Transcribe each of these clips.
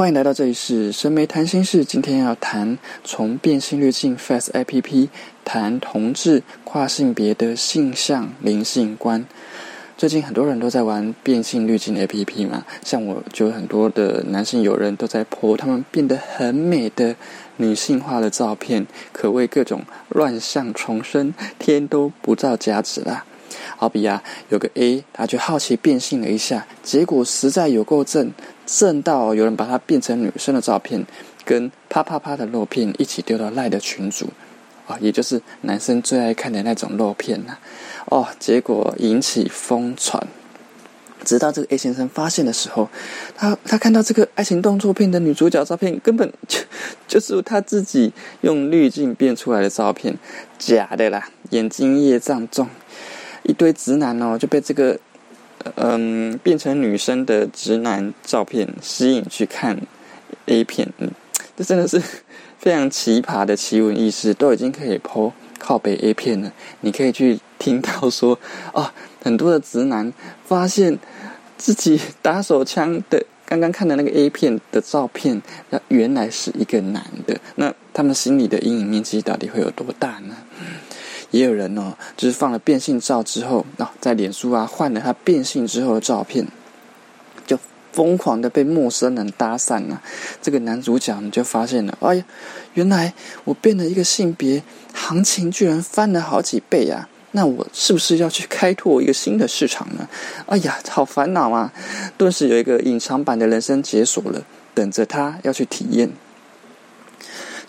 欢迎来到这里是神媒谈心事。今天要谈从变性滤镜 Face A P P 谈同志跨性别的性向灵性观。最近很多人都在玩变性滤镜 A P P 嘛，像我就很多的男性友人都在 po 他们变得很美的女性化的照片，可谓各种乱象重生，天都不造假子啦。好比啊，有个 A，他就好奇变性了一下，结果实在有够正，正到有人把它变成女生的照片，跟啪啪啪的肉片一起丢到赖的群组，啊，也就是男生最爱看的那种肉片呐，哦，结果引起疯传。直到这个 A 先生发现的时候，他他看到这个爱情动作片的女主角照片，根本就就是他自己用滤镜变出来的照片，假的啦，眼睛业障重。一堆直男哦，就被这个嗯变成女生的直男照片吸引去看 A 片，嗯，这真的是非常奇葩的奇闻异事，都已经可以剖靠北 A 片了。你可以去听到说，哦，很多的直男发现自己打手枪的 刚刚看的那个 A 片的照片，那原来是一个男的，那他们心里的阴影面积到底会有多大呢？也有人哦，就是放了变性照之后，啊，在脸书啊换了他变性之后的照片，就疯狂的被陌生人搭讪啊。这个男主角就发现了，哎呀，原来我变了一个性别，行情居然翻了好几倍啊！那我是不是要去开拓一个新的市场呢？哎呀，好烦恼啊！顿时有一个隐藏版的人生解锁了，等着他要去体验。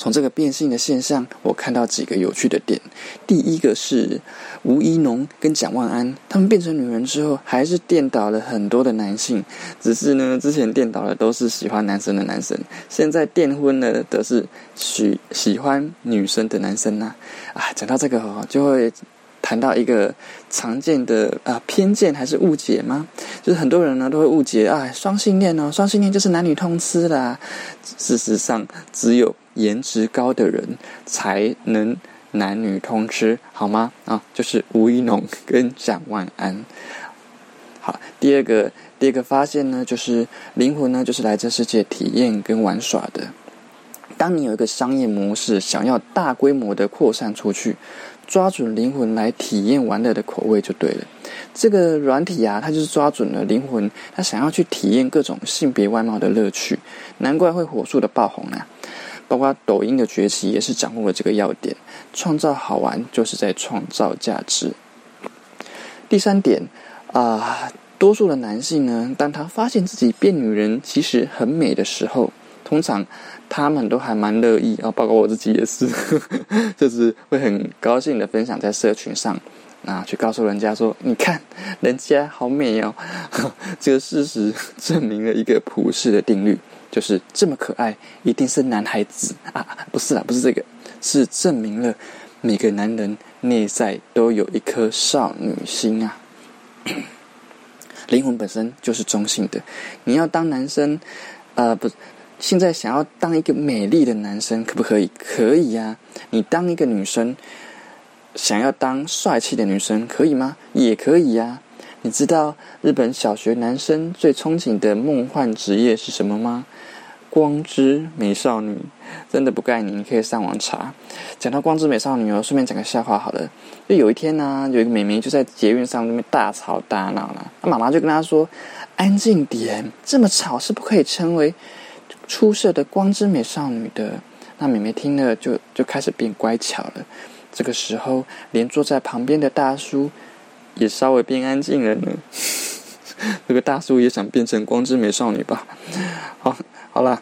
从这个变性的现象，我看到几个有趣的点。第一个是吴一农跟蒋万安，他们变成女人之后，还是电倒了很多的男性。只是呢，之前电倒的都是喜欢男生的男生，现在电婚了的是喜喜欢女生的男生呐。啊，讲到这个哦，就会。谈到一个常见的啊偏见还是误解吗？就是很多人呢都会误解啊双性恋哦，双性恋就是男女通吃啦。事实上，只有颜值高的人才能男女通吃，好吗？啊，就是吴一农跟蒋万安。好，第二个第二个发现呢，就是灵魂呢就是来这世界体验跟玩耍的。当你有一个商业模式，想要大规模的扩散出去。抓准灵魂来体验玩乐的口味就对了。这个软体啊，它就是抓准了灵魂，他想要去体验各种性别外貌的乐趣，难怪会火速的爆红啊！包括抖音的崛起也是掌握了这个要点，创造好玩就是在创造价值。第三点啊，多数的男性呢，当他发现自己变女人其实很美的时候，通常。他们都还蛮乐意啊，包括我自己也是，就是会很高兴的分享在社群上，啊，去告诉人家说，你看人家好美哦。这个事实证明了一个普世的定律，就是这么可爱一定是男孩子啊，不是啦，不是这个，是证明了每个男人内在都有一颗少女心啊，灵魂本身就是中性的，你要当男生，呃，不。现在想要当一个美丽的男生，可不可以？可以呀。你当一个女生，想要当帅气的女生，可以吗？也可以呀。你知道日本小学男生最憧憬的梦幻职业是什么吗？光之美少女。真的不盖你，你可以上网查。讲到光之美少女哦，顺便讲个笑话好了。就有一天呢，有一个美眉就在捷运上那边大吵大闹了，她妈妈就跟她说：“安静点，这么吵是不可以称为。”出色的光之美少女的那美美听了就就开始变乖巧了。这个时候，连坐在旁边的大叔也稍微变安静了呢。这个大叔也想变成光之美少女吧？好，好了，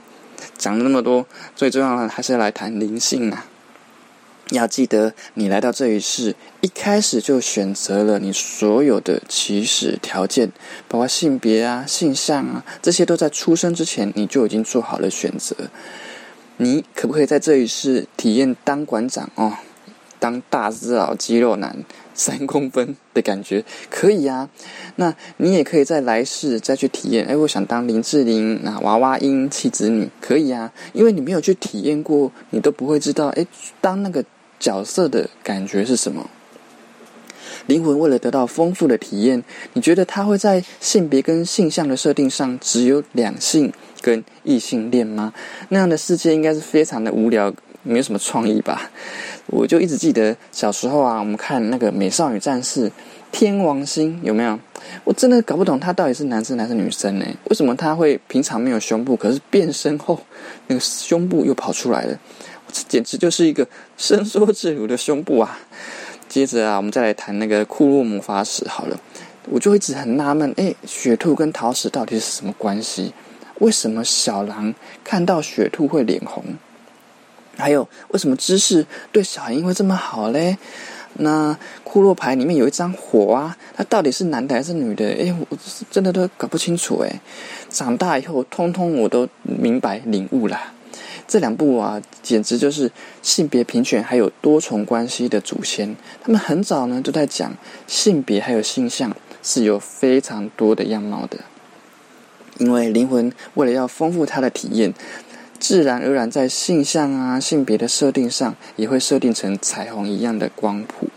讲了那么多，最重要的还是要来谈灵性啊。要记得，你来到这一世，一开始就选择了你所有的起始条件，包括性别啊、性向啊，这些都在出生之前你就已经做好了选择。你可不可以在这一世体验当馆长哦，当大只佬肌肉男三公分的感觉？可以啊。那你也可以在来世再去体验。哎，我想当林志玲啊，娃娃音妻子女，可以啊。因为你没有去体验过，你都不会知道。哎，当那个。角色的感觉是什么？灵魂为了得到丰富的体验，你觉得他会在性别跟性向的设定上只有两性，跟异性恋吗？那样的世界应该是非常的无聊，没有什么创意吧？我就一直记得小时候啊，我们看那个《美少女战士》天王星有没有？我真的搞不懂他到底是男生还是女生呢？为什么他会平常没有胸部，可是变身后那个胸部又跑出来了？这简直就是一个伸缩自如的胸部啊！接着啊，我们再来谈那个库洛魔法使好了。我就一直很纳闷，哎，雪兔跟桃矢到底是什么关系？为什么小狼看到雪兔会脸红？还有，为什么知识对小樱会这么好嘞？那库洛牌里面有一张火啊，它到底是男的还是女的？哎，我真的都搞不清楚哎。长大以后，通通我都明白领悟了。这两部啊，简直就是性别平权还有多重关系的祖先。他们很早呢，就在讲性别还有性向是有非常多的样貌的。因为灵魂为了要丰富它的体验。自然而然，在性向啊、性别的设定上，也会设定成彩虹一样的光谱，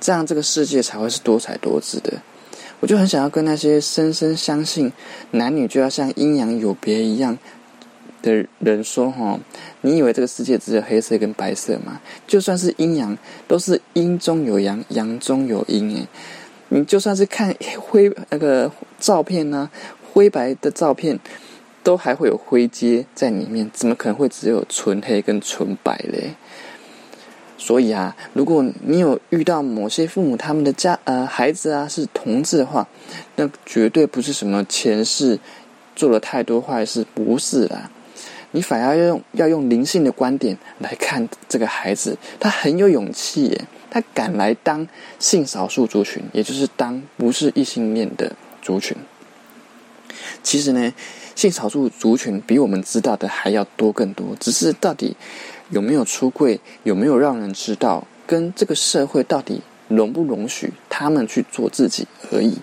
这样这个世界才会是多彩多姿的。我就很想要跟那些深深相信男女就要像阴阳有别一样的人说：哈，你以为这个世界只有黑色跟白色吗？就算是阴阳，都是阴中有阳，阳中有阴。诶，你就算是看灰那个照片呢，灰白的照片。都还会有灰阶在里面，怎么可能会只有纯黑跟纯白嘞？所以啊，如果你有遇到某些父母他们的家呃孩子啊是同志的话，那绝对不是什么前世做了太多坏事，不是啦。你反而要用要用灵性的观点来看这个孩子，他很有勇气耶，他敢来当性少数族群，也就是当不是异性恋的族群。其实呢。性少数族群比我们知道的还要多更多，只是到底有没有出柜，有没有让人知道，跟这个社会到底容不容许他们去做自己而已。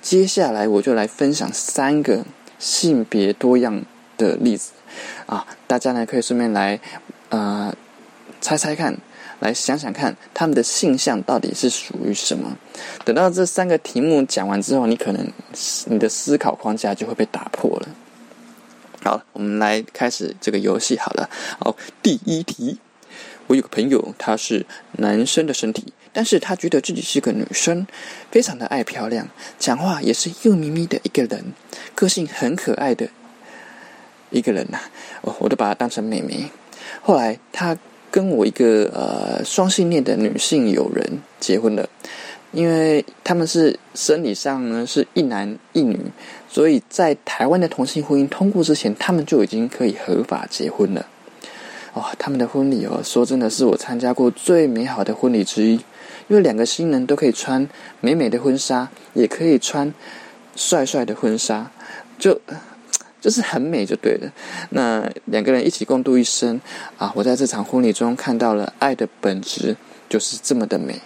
接下来我就来分享三个性别多样的例子啊，大家呢可以顺便来呃猜猜看。来想想看，他们的性向到底是属于什么？等到这三个题目讲完之后，你可能你的思考框架就会被打破了。好，我们来开始这个游戏。好了，好，第一题，我有个朋友，他是男生的身体，但是他觉得自己是个女生，非常的爱漂亮，讲话也是又咪咪的一个人，个性很可爱的一个人呐。我，我都把他当成妹妹。后来他。跟我一个呃双性恋的女性友人结婚了，因为他们是生理上呢是一男一女，所以在台湾的同性婚姻通过之前，他们就已经可以合法结婚了。哦，他们的婚礼哦，说真的是我参加过最美好的婚礼之一，因为两个新人都可以穿美美的婚纱，也可以穿帅帅的婚纱，就。就是很美就对了，那两个人一起共度一生啊！我在这场婚礼中看到了爱的本质，就是这么的美。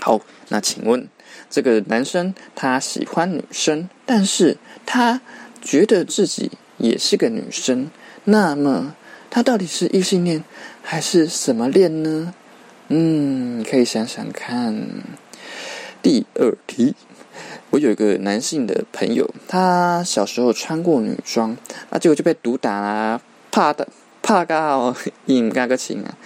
好，那请问这个男生他喜欢女生，但是他觉得自己也是个女生，那么他到底是异性恋还是什么恋呢？嗯，可以想想看。第二题。我有一个男性的朋友，他小时候穿过女装，啊，结果就被毒打啊，怕的怕到 引嘎个情啊。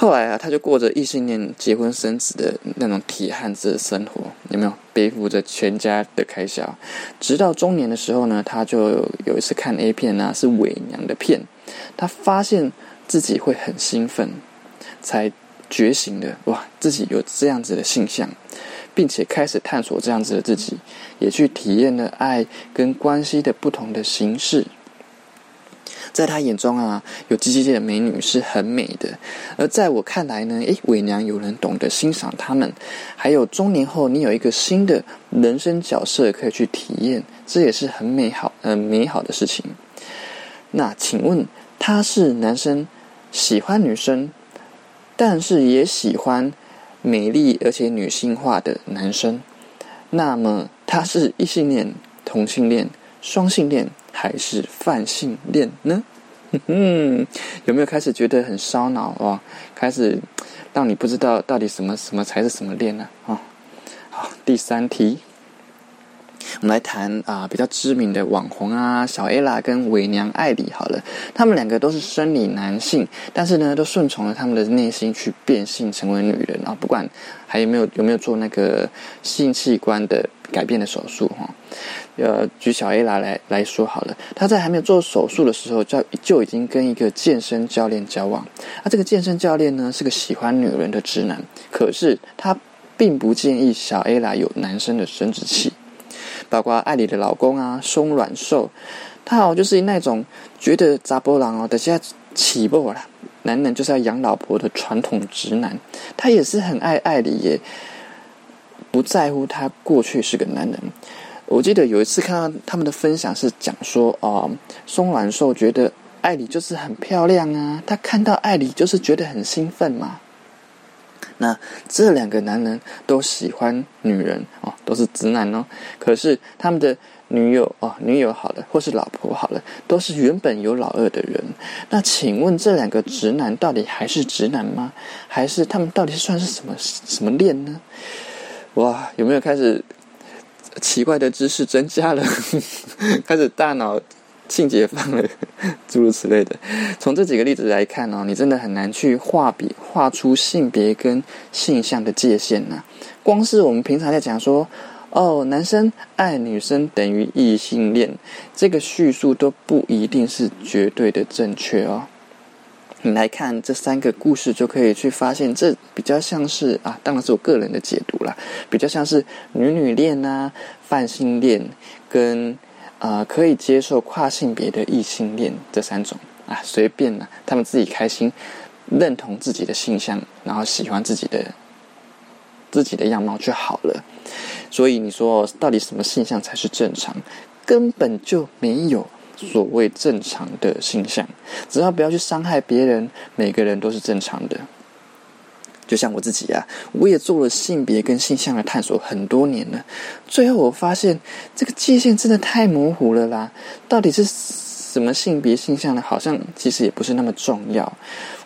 后来啊，他就过着异性恋结婚生子的那种铁汉子的生活，有没有背负着全家的开销？直到中年的时候呢，他就有一次看 A 片啊，是伪娘的片，他发现自己会很兴奋，才觉醒的哇，自己有这样子的性向。并且开始探索这样子的自己，也去体验了爱跟关系的不同的形式。在他眼中啊，有鸡鸡的美女是很美的，而在我看来呢，诶，伪娘有人懂得欣赏他们，还有中年后你有一个新的人生角色可以去体验，这也是很美好、很美好的事情。那请问他是男生，喜欢女生，但是也喜欢。美丽而且女性化的男生，那么他是异性恋、同性恋、双性恋还是泛性恋呢？嗯，有没有开始觉得很烧脑哦？开始让你不知道到底什么什么才是什么恋呢？啊，好，第三题，我们来谈啊，比较知名的网红啊，小 A 啦跟伪娘艾莉好了，他们两个都是生理男性，但是呢，都顺从了他们的内心去变性成为女人啊，不管还有没有有没有做那个性器官的改变的手术哈。呃，举小 A 来来来说好了，他在还没有做手术的时候，就就已经跟一个健身教练交往。那这个健身教练呢，是个喜欢女人的直男，可是他并不建议小 A 来有男生的生殖器。包括艾里的老公啊，松软瘦，他好就是那种觉得扎波郎哦，等下起步了，男人就是要养老婆的传统直男，他也是很爱艾里，也不在乎他过去是个男人。我记得有一次看到他们的分享是讲说，哦，松软瘦觉得艾里就是很漂亮啊，他看到艾里就是觉得很兴奋嘛。那这两个男人都喜欢女人哦，都是直男哦。可是他们的女友哦，女友好了，或是老婆好了，都是原本有老二的人。那请问这两个直男到底还是直男吗？还是他们到底算是什么什么恋呢？哇，有没有开始奇怪的知识增加了？开始大脑。性解放了，诸如此类的。从这几个例子来看哦，你真的很难去画笔画出性别跟性向的界限呐。光是我们平常在讲说，哦，男生爱女生等于异性恋，这个叙述都不一定是绝对的正确哦。你来看这三个故事，就可以去发现，这比较像是啊，当然是我个人的解读啦，比较像是女女恋呐、泛性恋跟。啊，可以接受跨性别的异性恋这三种啊，随便呢，他们自己开心，认同自己的性向，然后喜欢自己的自己的样貌就好了。所以你说，到底什么性向才是正常？根本就没有所谓正常的性向，只要不要去伤害别人，每个人都是正常的。就像我自己啊，我也做了性别跟性向的探索很多年了，最后我发现这个界限真的太模糊了啦！到底是什么性别性向呢，好像其实也不是那么重要。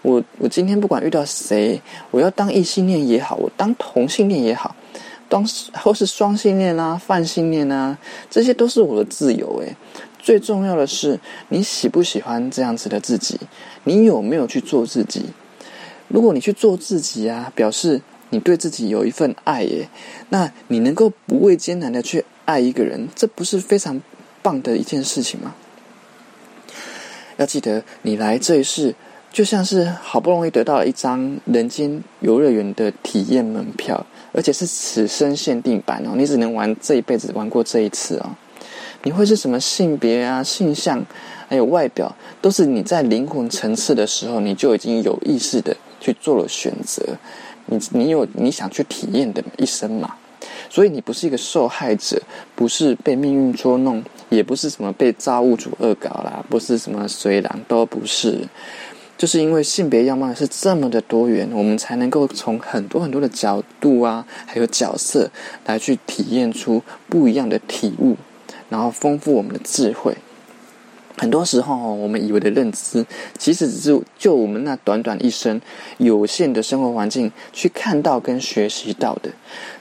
我我今天不管遇到谁，我要当异性恋也好，我当同性恋也好，当或是双性恋啊、泛性恋啊，这些都是我的自由。诶，最重要的是你喜不喜欢这样子的自己，你有没有去做自己？如果你去做自己啊，表示你对自己有一份爱耶，那你能够不畏艰难的去爱一个人，这不是非常棒的一件事情吗？要记得，你来这一世就像是好不容易得到了一张人间游乐园的体验门票，而且是此生限定版哦，你只能玩这一辈子，玩过这一次哦。你会是什么性别啊、性向，还有外表，都是你在灵魂层次的时候，你就已经有意识的。去做了选择，你你有你想去体验的一生嘛？所以你不是一个受害者，不是被命运捉弄，也不是什么被造物主恶搞啦，不是什么虽然都不是，就是因为性别样貌是这么的多元，我们才能够从很多很多的角度啊，还有角色来去体验出不一样的体悟，然后丰富我们的智慧。很多时候，我们以为的认知，其实只是就我们那短短一生有限的生活环境去看到跟学习到的。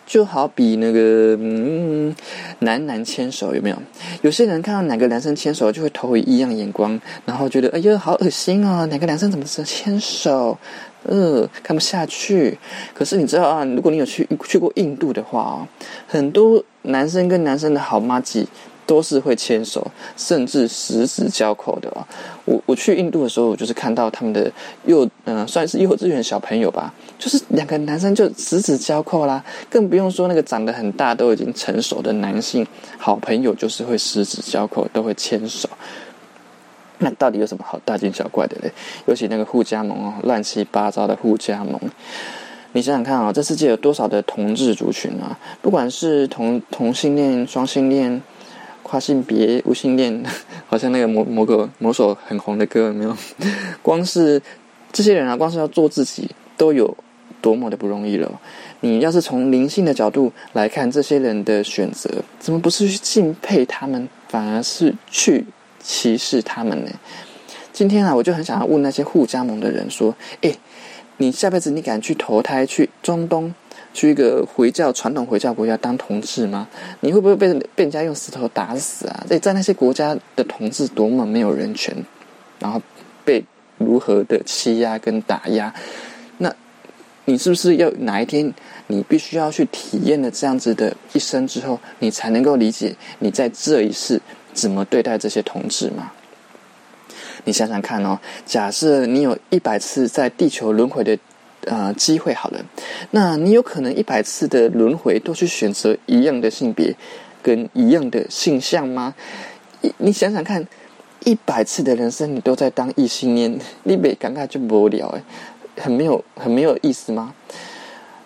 就好比那个嗯，男男牵手有没有？有些人看到哪个男生牵手，就会投以异样眼光，然后觉得哎呀，好恶心哦！哪个男生怎么是牵手？呃，看不下去。可是你知道啊，如果你有去去过印度的话哦，很多男生跟男生的好妈鸡。都是会牵手，甚至十指交扣的哦。我我去印度的时候，我就是看到他们的幼嗯，算是幼稚园小朋友吧，就是两个男生就十指交扣啦，更不用说那个长得很大都已经成熟的男性好朋友，就是会十指交扣，都会牵手。那到底有什么好大惊小怪的嘞？尤其那个互加盟哦，乱七八糟的互加盟，你想想看啊，这世界有多少的同志族群啊？不管是同同性恋、双性恋。跨性别、无性恋，好像那个某某个某首很红的歌，有没有？光是这些人啊，光是要做自己，都有多么的不容易了。你要是从灵性的角度来看这些人的选择，怎么不是去敬佩他们，反而是去歧视他们呢？今天啊，我就很想要问那些互加盟的人说：，诶，你下辈子你敢去投胎去中东，去一个回教传统回教国家当同志吗？你会不会被被人家用石头打死啊？在在那些国家的同志多么没有人权，然后被如何的欺压跟打压？那你是不是要哪一天你必须要去体验了这样子的一生之后，你才能够理解你在这一世怎么对待这些同志吗？你想想看哦，假设你有一百次在地球轮回的呃机会好了，那你有可能一百次的轮回都去选择一样的性别跟一样的性向吗？你你想想看，一百次的人生你都在当异性恋，你别尴尬就无聊哎，很没有很没有意思吗？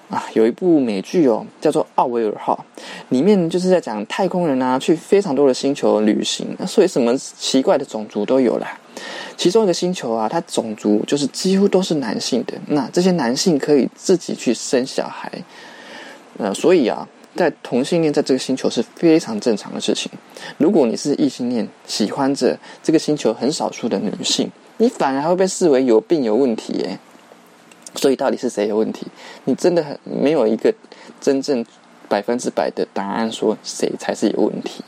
啊，有一部美剧哦，叫做《奥维尔号》，里面就是在讲太空人啊，去非常多的星球旅行，所以什么奇怪的种族都有啦。其中一个星球啊，它种族就是几乎都是男性的。那这些男性可以自己去生小孩，呃，所以啊，在同性恋在这个星球是非常正常的事情。如果你是异性恋，喜欢着这个星球很少数的女性，你反而会被视为有病有问题耶。所以到底是谁有问题？你真的很没有一个真正百分之百的答案，说谁才是有问题。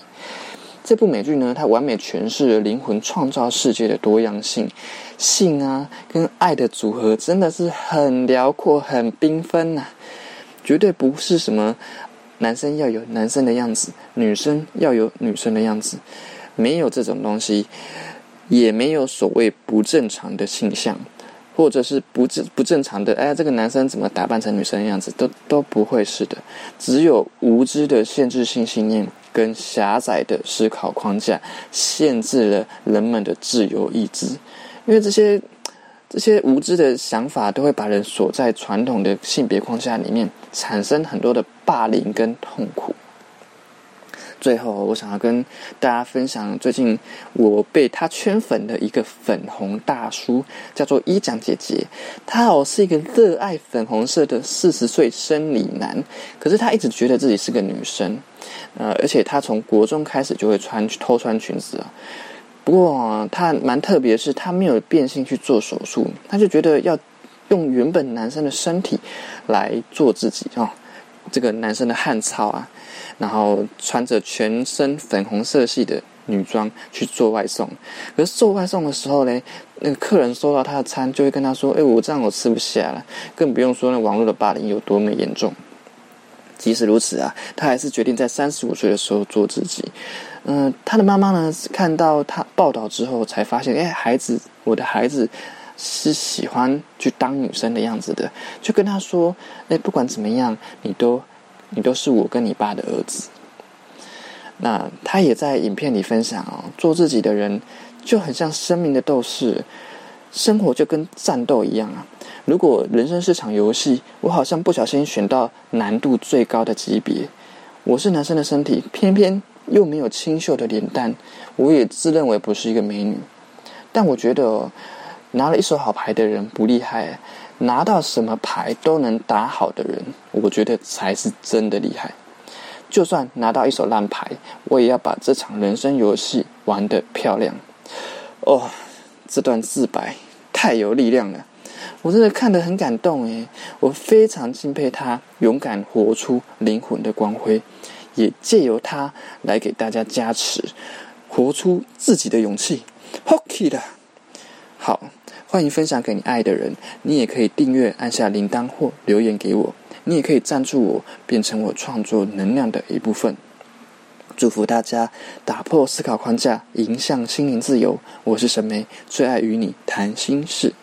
这部美剧呢，它完美诠释了灵魂创造世界的多样性，性啊跟爱的组合真的是很辽阔、很缤纷呐，绝对不是什么男生要有男生的样子，女生要有女生的样子，没有这种东西，也没有所谓不正常的性向，或者是不正不正常的，哎，这个男生怎么打扮成女生的样子，都都不会是的，只有无知的限制性信念。跟狭窄的思考框架限制了人们的自由意志，因为这些这些无知的想法都会把人锁在传统的性别框架里面，产生很多的霸凌跟痛苦。最后，我想要跟大家分享最近我被他圈粉的一个粉红大叔，叫做一讲姐姐。他哦是一个热爱粉红色的四十岁生理男，可是他一直觉得自己是个女生，呃，而且他从国中开始就会穿偷穿裙子啊。不过他蛮特别的是，他没有变性去做手术，他就觉得要用原本男生的身体来做自己啊，这个男生的汗操啊。然后穿着全身粉红色系的女装去做外送，可是做外送的时候呢，那个客人收到他的餐就会跟他说：“哎，我这样我吃不下了。”更不用说那网络的霸凌有多么严重。即使如此啊，他还是决定在三十五岁的时候做自己。嗯，他的妈妈呢看到他报道之后，才发现：“哎，孩子，我的孩子是喜欢去当女生的样子的。”就跟他说：“哎，不管怎么样，你都。”你都是我跟你爸的儿子。那他也在影片里分享哦，做自己的人就很像生命的斗士，生活就跟战斗一样啊。如果人生是场游戏，我好像不小心选到难度最高的级别。我是男生的身体，偏偏又没有清秀的脸蛋，我也自认为不是一个美女。但我觉得拿了一手好牌的人不厉害。拿到什么牌都能打好的人，我觉得才是真的厉害。就算拿到一手烂牌，我也要把这场人生游戏玩得漂亮。哦，这段自白太有力量了，我真的看得很感动诶，我非常敬佩他勇敢活出灵魂的光辉，也借由他来给大家加持，活出自己的勇气。Hockey 的，好。欢迎分享给你爱的人，你也可以订阅、按下铃铛或留言给我。你也可以赞助我，变成我创作能量的一部分。祝福大家打破思考框架，迎向心灵自由。我是沈梅，最爱与你谈心事。